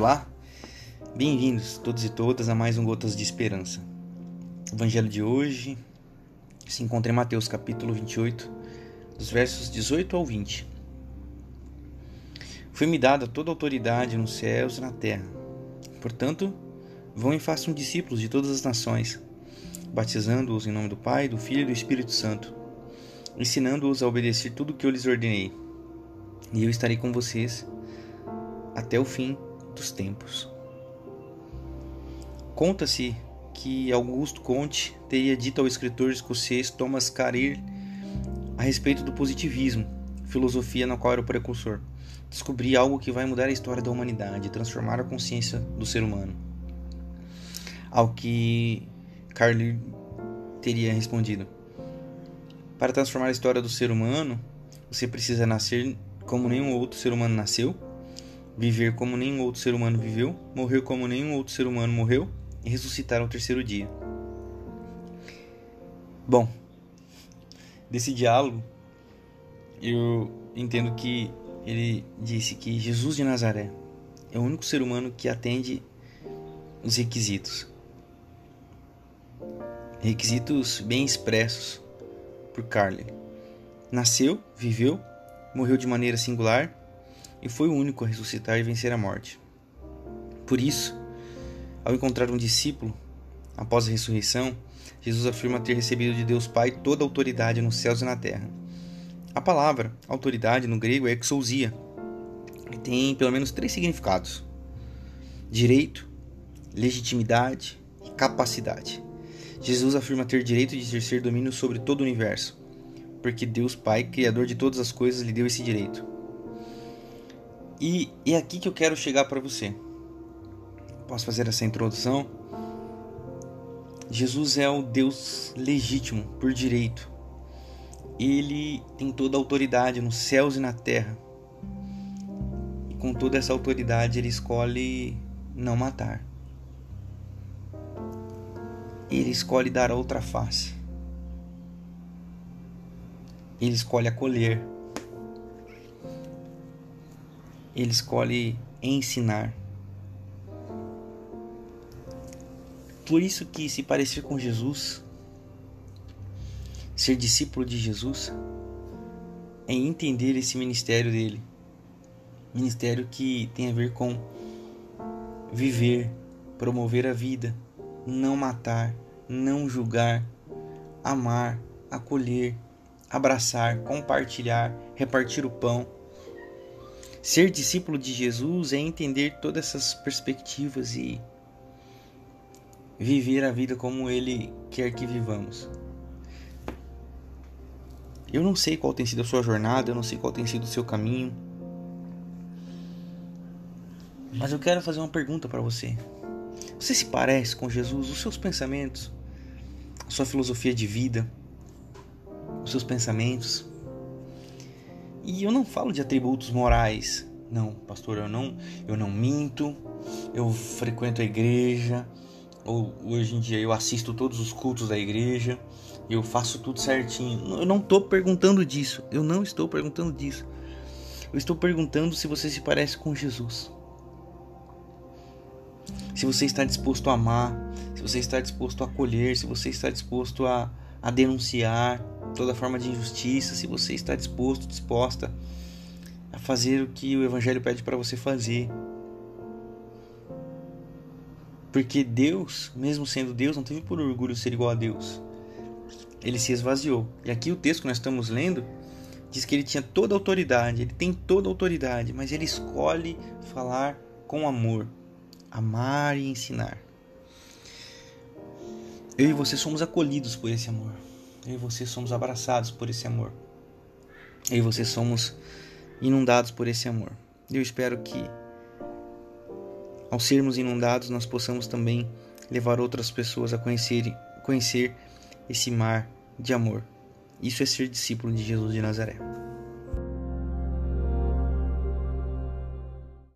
Olá, bem-vindos todos e todas a mais um Gotas de Esperança. O evangelho de hoje se encontra em Mateus capítulo 28, dos versos 18 ao 20. Foi-me dada toda a autoridade nos céus e na terra. Portanto, vão e façam discípulos de todas as nações, batizando-os em nome do Pai, do Filho e do Espírito Santo, ensinando-os a obedecer tudo o que eu lhes ordenei. E eu estarei com vocês até o fim dos tempos. Conta-se que Augusto Comte teria dito ao escritor escocês Thomas Carlyle a respeito do positivismo, filosofia na qual era o precursor. Descobrir algo que vai mudar a história da humanidade, transformar a consciência do ser humano. Ao que Carlyle teria respondido: Para transformar a história do ser humano, você precisa nascer como nenhum outro ser humano nasceu viver como nenhum outro ser humano viveu, morrer como nenhum outro ser humano morreu e ressuscitar ao terceiro dia. Bom, desse diálogo, eu entendo que ele disse que Jesus de Nazaré é o único ser humano que atende os requisitos. Requisitos bem expressos por Carly. Nasceu, viveu, morreu de maneira singular e foi o único a ressuscitar e vencer a morte. Por isso, ao encontrar um discípulo após a ressurreição, Jesus afirma ter recebido de Deus Pai toda a autoridade nos céus e na terra. A palavra autoridade no grego é exousia, e tem pelo menos três significados: direito, legitimidade e capacidade. Jesus afirma ter direito de exercer domínio sobre todo o universo, porque Deus Pai, Criador de todas as coisas, lhe deu esse direito. E é aqui que eu quero chegar para você. Posso fazer essa introdução? Jesus é o Deus legítimo, por direito. Ele tem toda a autoridade nos céus e na terra. E com toda essa autoridade, ele escolhe não matar. Ele escolhe dar outra face. Ele escolhe acolher ele escolhe ensinar. Por isso que se parecer com Jesus, ser discípulo de Jesus, é entender esse ministério dele. Ministério que tem a ver com viver, promover a vida, não matar, não julgar, amar, acolher, abraçar, compartilhar, repartir o pão Ser discípulo de Jesus é entender todas essas perspectivas e viver a vida como Ele quer que vivamos. Eu não sei qual tem sido a sua jornada, eu não sei qual tem sido o seu caminho, mas eu quero fazer uma pergunta para você. Você se parece com Jesus? Os seus pensamentos, a sua filosofia de vida, os seus pensamentos, e eu não falo de atributos morais. Não, pastor, eu não, eu não minto. Eu frequento a igreja. Ou hoje em dia eu assisto todos os cultos da igreja. Eu faço tudo certinho. Eu não estou perguntando disso. Eu não estou perguntando disso. Eu estou perguntando se você se parece com Jesus. Se você está disposto a amar, se você está disposto a acolher, se você está disposto a, a denunciar, toda forma de injustiça, se você está disposto, disposta a fazer o que o Evangelho pede para você fazer. Porque Deus, mesmo sendo Deus, não teve por orgulho ser igual a Deus. Ele se esvaziou. E aqui o texto que nós estamos lendo diz que ele tinha toda a autoridade, ele tem toda a autoridade, mas ele escolhe falar com amor, amar e ensinar. Eu e você somos acolhidos por esse amor. Eu e você somos abraçados por esse amor. Eu e você somos inundados por esse amor. Eu espero que, ao sermos inundados, nós possamos também levar outras pessoas a conhecer, conhecer esse mar de amor. Isso é ser discípulo de Jesus de Nazaré.